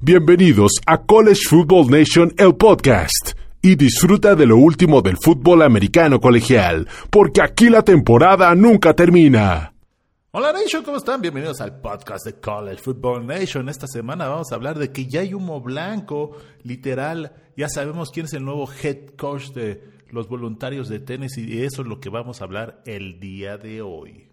Bienvenidos a College Football Nation, el podcast. Y disfruta de lo último del fútbol americano colegial, porque aquí la temporada nunca termina. Hola Nation, ¿cómo están? Bienvenidos al podcast de College Football Nation. Esta semana vamos a hablar de que ya hay humo blanco, literal. Ya sabemos quién es el nuevo head coach de los voluntarios de Tennessee y eso es lo que vamos a hablar el día de hoy.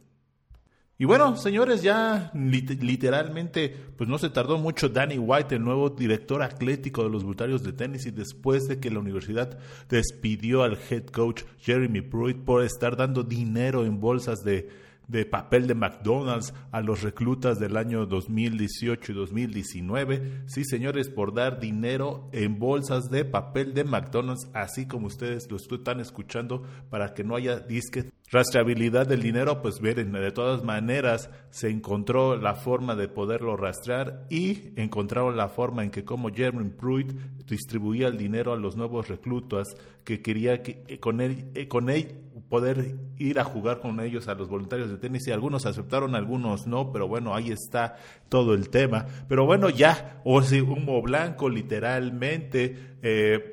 Y bueno, señores, ya literalmente, pues no se tardó mucho Danny White, el nuevo director atlético de los voluntarios de Tennessee, después de que la universidad despidió al head coach Jeremy Pruitt por estar dando dinero en bolsas de de papel de McDonald's a los reclutas del año 2018 y 2019. Sí, señores, por dar dinero en bolsas de papel de McDonald's, así como ustedes lo están escuchando, para que no haya disque rastreabilidad del dinero, pues miren, de todas maneras se encontró la forma de poderlo rastrear y encontraron la forma en que como Jeremy Pruitt distribuía el dinero a los nuevos reclutas que quería que eh, con él, eh, con él poder ir a jugar con ellos a los voluntarios de tenis y algunos aceptaron, algunos no, pero bueno, ahí está todo el tema. Pero bueno, ya, o si humo blanco literalmente. Eh,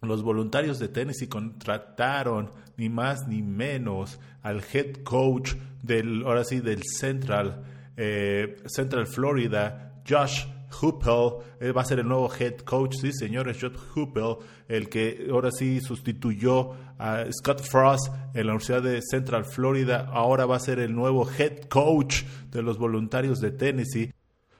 los voluntarios de y contrataron ni más ni menos al head coach del, ahora sí, del Central, eh, Central Florida, Josh Huppel eh, va a ser el nuevo head coach, sí, señores, Josh Huppel, el que ahora sí sustituyó a Scott Frost en la Universidad de Central Florida, ahora va a ser el nuevo head coach de los voluntarios de Tennessee.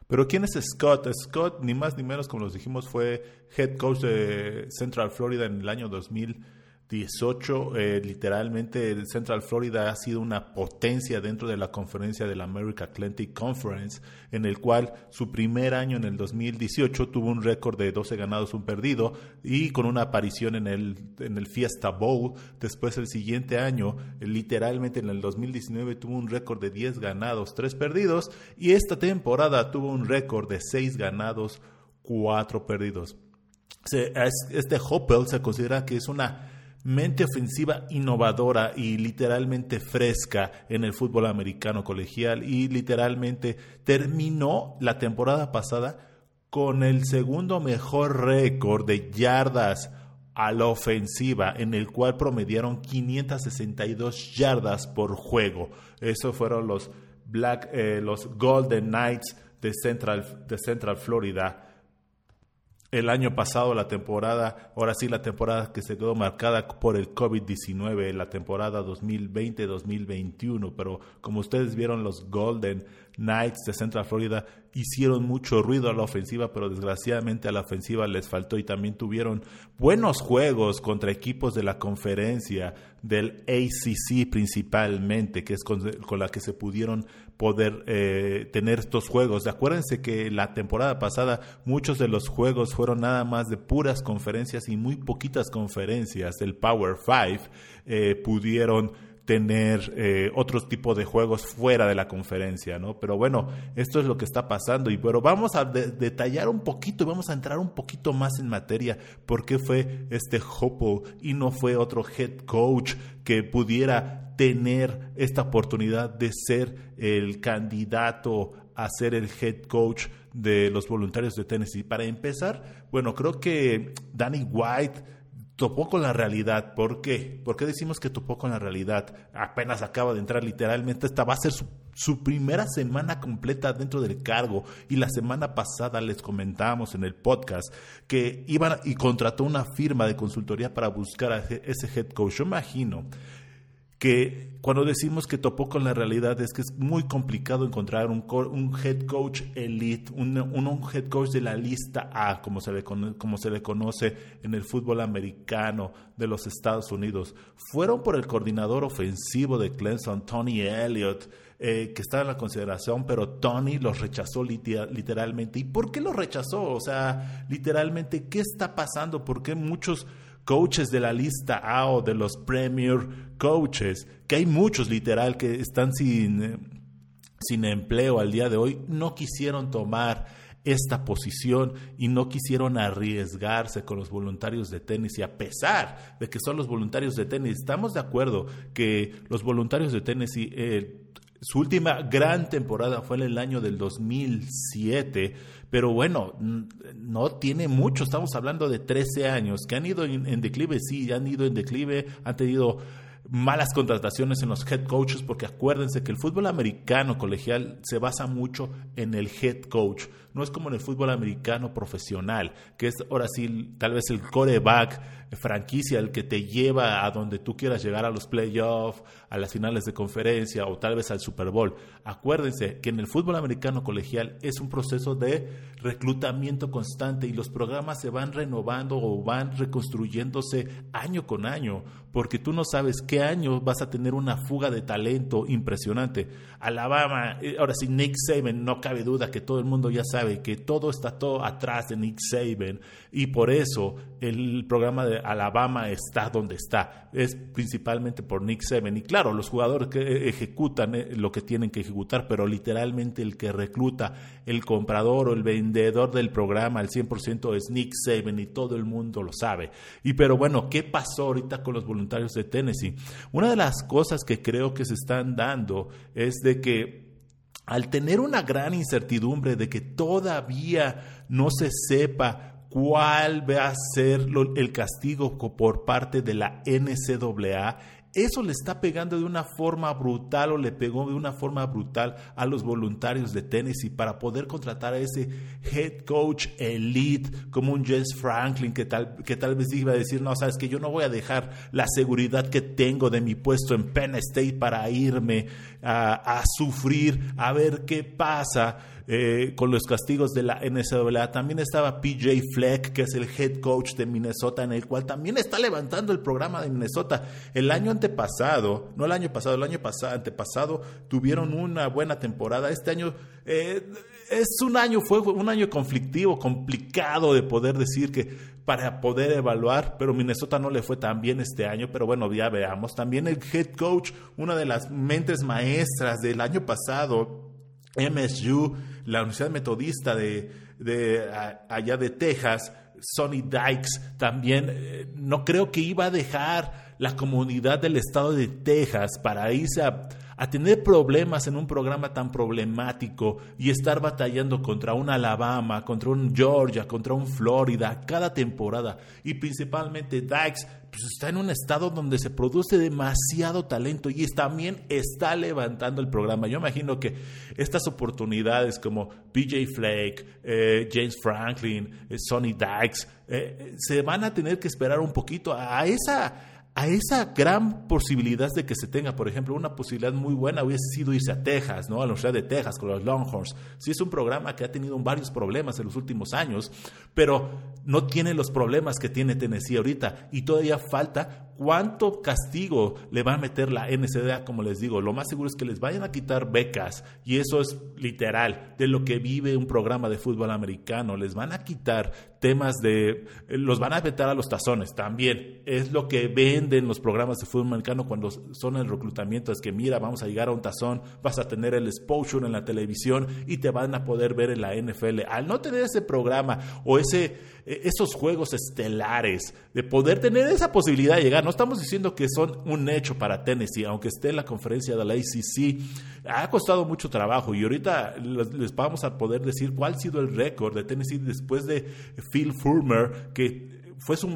Pero ¿quién es Scott? Scott, ni más ni menos, como los dijimos, fue head coach de Central Florida en el año 2000 18, eh, literalmente Central Florida ha sido una potencia dentro de la conferencia de la American Atlantic Conference, en el cual su primer año en el 2018 tuvo un récord de 12 ganados, un perdido, y con una aparición en el, en el Fiesta Bowl. Después el siguiente año, literalmente en el 2019 tuvo un récord de 10 ganados, 3 perdidos, y esta temporada tuvo un récord de 6 ganados, 4 perdidos. Este Hoppel se considera que es una mente ofensiva innovadora y literalmente fresca en el fútbol americano colegial y literalmente terminó la temporada pasada con el segundo mejor récord de yardas a la ofensiva, en el cual promediaron 562 yardas por juego. Esos fueron los Black, eh, los Golden Knights de Central, de Central Florida el año pasado, la temporada, ahora sí la temporada que se quedó marcada por el COVID-19, la temporada 2020-2021, pero como ustedes vieron los Golden Knights de Central Florida hicieron mucho ruido a la ofensiva, pero desgraciadamente a la ofensiva les faltó y también tuvieron buenos juegos contra equipos de la conferencia del ACC principalmente, que es con, la que se pudieron poder eh, tener estos juegos. Acuérdense que la temporada pasada muchos de los juegos fueron nada más de puras conferencias y muy poquitas conferencias del Power Five eh, pudieron tener eh, otros tipos de juegos fuera de la conferencia, ¿no? Pero bueno, esto es lo que está pasando y pero vamos a detallar un poquito, vamos a entrar un poquito más en materia por qué fue este Hopo y no fue otro head coach que pudiera tener esta oportunidad de ser el candidato a ser el head coach de los voluntarios de Tennessee. Para empezar, bueno, creo que Danny White topó con la realidad. ¿Por qué? ¿Por qué decimos que topó con la realidad? Apenas acaba de entrar literalmente. Esta va a ser su, primera semana completa dentro del cargo. Y la semana pasada les comentábamos en el podcast que iban y contrató una firma de consultoría para buscar a ese head coach. Yo imagino que cuando decimos que topó con la realidad es que es muy complicado encontrar un, un head coach elite, un, un, head coach de la lista A, como se, le, como se le conoce en el fútbol americano de los Estados Unidos. Fueron por el coordinador ofensivo de Clemson, Tony Elliott, eh, que estaba en la consideración, pero Tony los rechazó literalmente. ¿Y por qué los rechazó? O sea, literalmente, ¿qué está pasando? ¿Por qué muchos coaches de la lista A o de los Premier Coaches, que hay muchos literal que están sin, eh, sin empleo al día de hoy, no quisieron tomar esta posición y no quisieron arriesgarse con los voluntarios de tenis. Y a pesar de que son los voluntarios de tenis, estamos de acuerdo que los voluntarios de tenis eh, Su última gran temporada fue en el año del 2007, pero bueno, no tiene mucho, estamos hablando de 13 años, que han ido en, declive, sí, han ido en declive, han tenido malas contrataciones en los head coaches, porque acuérdense que el fútbol americano colegial se basa mucho en el head coach. No es como en el fútbol americano profesional, que es ahora sí tal vez el coreback franquicia el que te lleva a donde tú quieras llegar a los playoffs, a las finales de conferencia o tal vez al Super Bowl. Acuérdense que en el fútbol americano colegial es un proceso de reclutamiento constante y los programas se van renovando o van reconstruyéndose año con año, porque tú no sabes qué año vas a tener una fuga de talento impresionante. Alabama, eh, ahora sí, Nick Saban, no cabe duda que todo el mundo ya sabe que todo está todo atrás de Nick Saban y por eso el programa de Alabama está donde está. Es principalmente por Nick Saban y claro, los jugadores que ejecutan eh, lo que tienen que ejecutar, pero literalmente el que recluta, el comprador o el vendedor del programa al 100% es Nick Saban y todo el mundo lo sabe. Y pero bueno, ¿qué pasó ahorita con los voluntarios de Tennessee? Una de las cosas que creo que se están dando es de que al tener una gran incertidumbre de que todavía no se sepa cuál va a ser el castigo por parte de la NCAA, eso le está pegando de una forma brutal o le pegó de una forma brutal a los voluntarios de Tennessee para poder contratar a ese head coach elite como un Jess Franklin que tal, que tal vez iba a decir, no, sabes que yo no voy a dejar la seguridad que tengo de mi puesto en Penn State para irme a, a sufrir, a ver qué pasa eh, con los castigos de la NCAA. También estaba PJ Fleck, que es el head coach de Minnesota, en el cual también está levantando el programa de Minnesota. El año antepasado, no el año pasado, el año pasado, antepasado, tuvieron una buena temporada. Este año eh, es un año, fue un año conflictivo, complicado de poder decir que para poder evaluar, pero Minnesota no le fue tan bien este año, pero bueno, ya veamos. También el head coach, una de las mentes maestras del año pasado, MSU, la Universidad Metodista de, allá de Texas, Sonny Dykes, también eh, no creo que iba a dejar la comunidad del estado de Texas para irse a a tener problemas en un programa tan problemático y estar batallando contra un Alabama, contra un Georgia, contra un Florida cada temporada. Y principalmente Dykes pues está en un estado donde se produce demasiado talento y también está levantando el programa. Yo imagino que estas oportunidades como PJ Flake, eh, James Franklin, eh, Sonny Dykes, eh, se van a tener que esperar un poquito a esa a esa gran posibilidad de que se tenga, por ejemplo, una posibilidad muy buena hubiese sido irse a Texas, ¿no? A la Universidad de Texas con los Longhorns. Sí es un programa que ha tenido varios problemas en los últimos años, pero no tiene los problemas que tiene Tennessee ahorita y todavía falta cuánto castigo le va a meter la NCDA, como les digo. Lo más seguro es que les vayan a quitar becas y eso es literal de lo que vive un programa de fútbol americano. Les van a quitar temas de, los van a vetar a los tazones también. Es lo que venden los programas de fútbol americano cuando son el reclutamiento. Es que mira, vamos a llegar a un tazón, vas a tener el exposure en la televisión y te van a poder ver en la NFL. Al no tener ese programa o ese esos juegos estelares, de poder tener esa posibilidad de llegar. No estamos diciendo que son un hecho para Tennessee, aunque esté en la conferencia de la ACC, ha costado mucho trabajo y ahorita les vamos a poder decir cuál ha sido el récord de Tennessee después de Phil Fulmer, que fue su,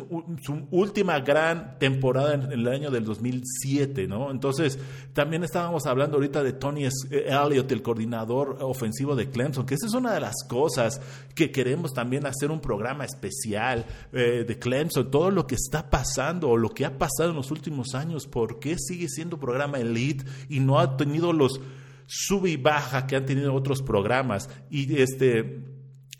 última gran temporada en, el año del 2007, ¿no? Entonces, también estábamos hablando ahorita de Tony Elliott, el coordinador ofensivo de Clemson, que esa es una de las cosas que queremos también hacer un programa especial eh, de Clemson, todo lo que está pasando o lo que ha pasado en los últimos años, por qué sigue siendo programa elite y no ha tenido los sub y baja que han tenido otros programas y este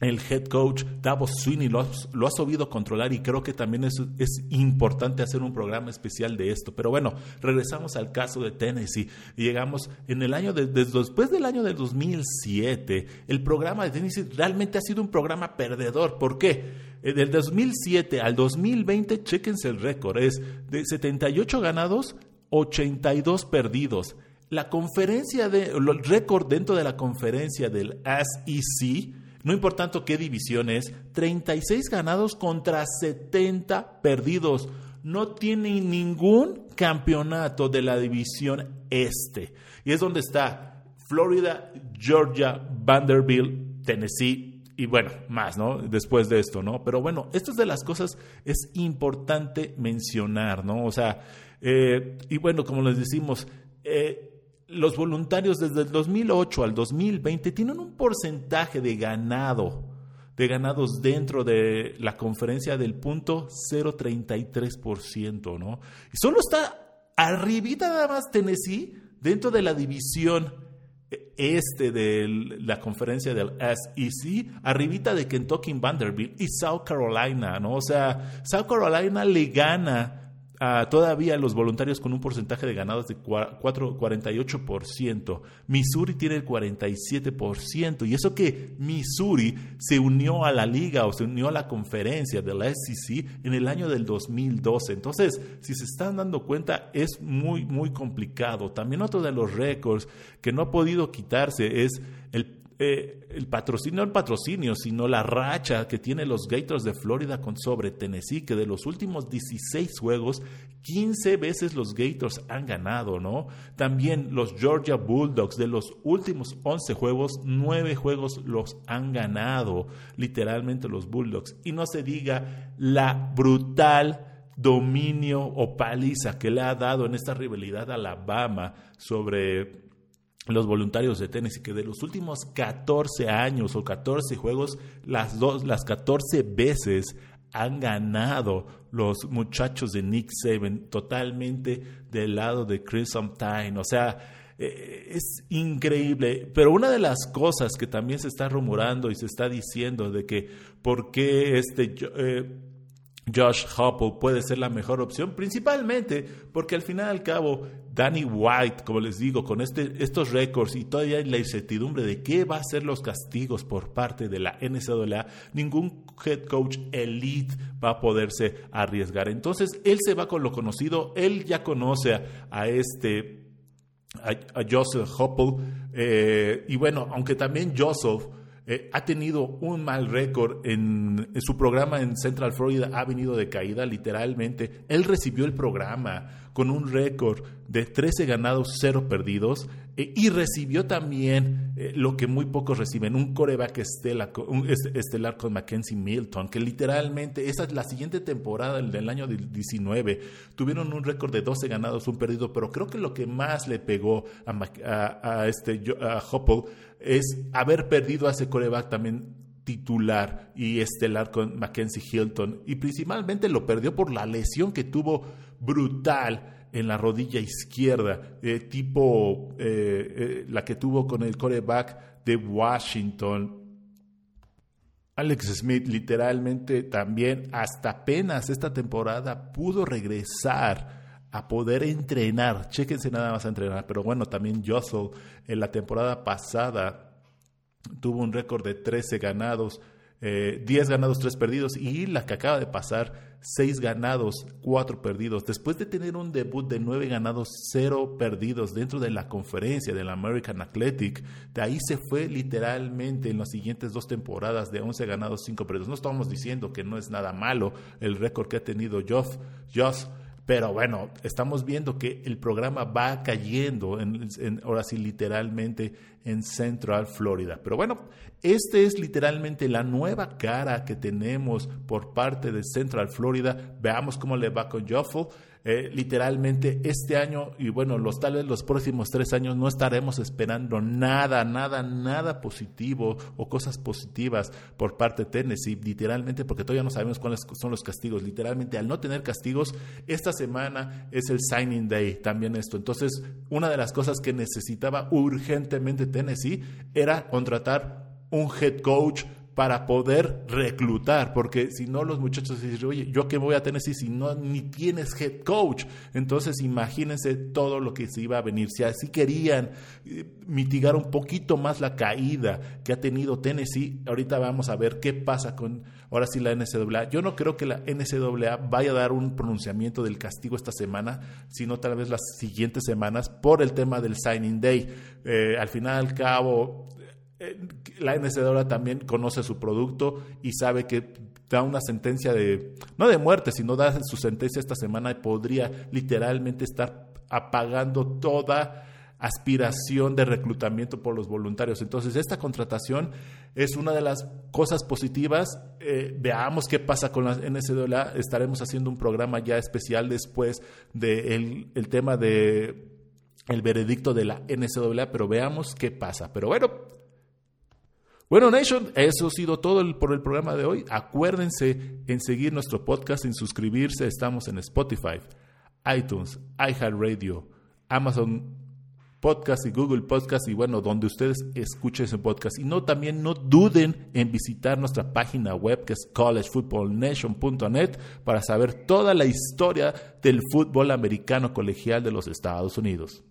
el head coach Davos Sweeney lo, ha sabido controlar y creo que también es, es, importante hacer un programa especial de esto. Pero bueno, regresamos al caso de Tennessee llegamos en el año de, después del año del 2007, el programa de Tennessee realmente ha sido un programa perdedor. ¿Por qué? Eh, del 2007 al 2020, chequense el récord, es de 78 ganados, 82 perdidos. La conferencia de, el récord dentro de la conferencia del SEC no importando qué división es, 36 ganados contra 70 perdidos. No tiene ningún campeonato de la división este. Y es donde está. Florida, Georgia, Vanderbilt, Tennessee y bueno, más, ¿no? Después de esto, ¿no? Pero bueno, estas de las cosas es importante mencionar, ¿no? O sea, eh, y bueno, como les decimos, eh, los voluntarios desde el 2008 al 2020 tienen un porcentaje de ganado, de ganados dentro de la conferencia del punto 0.33%, ¿no? Y solo está arribita nada más Tennessee dentro de la división este de la conferencia del SEC, arribita de Kentucky Vanderbilt y South Carolina, ¿no? O sea, South Carolina le gana todavía los voluntarios con un porcentaje de ganados de 4, 48%. Missouri tiene el 47%. Y eso que Missouri se unió a la liga o se unió a la conferencia de la SEC en el año del 2012. Entonces, si se están dando cuenta, es muy, muy complicado. También otro de los récords que no ha podido quitarse es el eh, el patrocinio, no el patrocinio, sino la racha que tiene los Gators de Florida con sobre Tennessee, que de los últimos 16 juegos, 15 veces los Gators han ganado, ¿no? También los Georgia Bulldogs de los últimos 11 juegos, 9 juegos los han ganado, literalmente los Bulldogs. Y no se diga la brutal dominio o paliza que le ha dado en esta rivalidad a Alabama sobre los voluntarios de Tennessee, que de los últimos 14 años o 14 juegos, las, dos, las 14 veces han ganado los muchachos de Nick Saban totalmente del lado de Crimson Time. O sea, eh, es increíble. Pero una de las cosas que también se está rumorando y se está diciendo de que por qué este... Eh, Josh Hopple puede ser la mejor opción, principalmente porque al final al cabo Danny White, como les digo, con este, estos récords y todavía la incertidumbre de qué va a ser los castigos por parte de la NCAA, ningún head coach elite va a poderse arriesgar. Entonces, él se va con lo conocido, él ya conoce a, este, Joseph Hopple, eh, y bueno, aunque también Joseph eh, ha tenido un mal récord en, su programa en Central Florida, ha venido de caída literalmente. Él recibió el programa con un récord de 13 ganados, 0 perdidos eh, y recibió también eh, lo que muy pocos reciben, un coreback estelar, un estelar con Mackenzie Milton, que literalmente esa es la siguiente temporada del año 19, tuvieron un récord de 12 ganados, un perdido, pero creo que lo que más le pegó a, este a Hopple es haber perdido a ese coreback también titular y estelar con Mackenzie Hilton y principalmente lo perdió por la lesión que tuvo brutal en la rodilla izquierda, tipo eh, eh, la que tuvo con el coreback de Washington. Alex Smith literalmente también hasta apenas esta temporada pudo regresar a poder entrenar. Chéquense nada más a entrenar. Pero bueno, también Jossel en la temporada pasada tuvo un récord de 13 ganados, 10 eh, ganados, 3 perdidos. Y la que acaba de pasar, 6 ganados, 4 perdidos. Después de tener un debut de 9 ganados, 0 perdidos dentro de la conferencia del American Athletic, de ahí se fue literalmente en las siguientes dos temporadas de 11 ganados, 5 perdidos. No estamos diciendo que no es nada malo el récord que ha tenido. Joss pero bueno, estamos viendo que el programa va cayendo, en, ahora sí literalmente, en Central Florida. Pero bueno, esta es literalmente la nueva cara que tenemos por parte de Central Florida. Veamos cómo le va con Joffel. Eh, literalmente este año y bueno, los tal vez los próximos tres años no estaremos esperando nada, nada, nada positivo o cosas positivas por parte de Tennessee, literalmente porque todavía no sabemos cuáles son los castigos. Literalmente al no tener castigos, esta semana es el signing day, también esto. Entonces, una de las cosas que necesitaba urgentemente Tennessee era contratar un head coach para poder reclutar, porque si no los muchachos dicen, oye, yo qué voy a tener si no ni tienes head coach. Entonces imagínense todo lo que se iba a venir. Si así querían eh, mitigar un poquito más la caída que ha tenido Tennessee, ahorita vamos a ver qué pasa con ahora sí la NCAA. Yo no creo que la NCAA vaya a dar un pronunciamiento del castigo esta semana, sino tal vez las siguientes semanas por el tema del signing day. Eh, al final al cabo eh, la NCAA también conoce su producto y sabe que da una sentencia de, no de muerte, sino da su sentencia esta semana y podría literalmente estar apagando toda aspiración de reclutamiento por los voluntarios. Entonces, esta contratación es una de las cosas positivas. Eh, veamos qué pasa con la NCAA. Estaremos haciendo un programa ya especial después del el tema de veredicto de la NCAA, pero veamos qué pasa. Pero bueno, bueno, Nation, eso ha sido todo por el programa de hoy. Acuérdense en seguir nuestro podcast, en suscribirse. Estamos en Spotify, iTunes, iHeartRadio, Amazon Podcast y Google Podcast y bueno, donde ustedes escuchen ese podcast. Y no también no duden en visitar nuestra página web que es collegefootballnation.net para saber toda la historia del fútbol americano colegial de los Estados Unidos.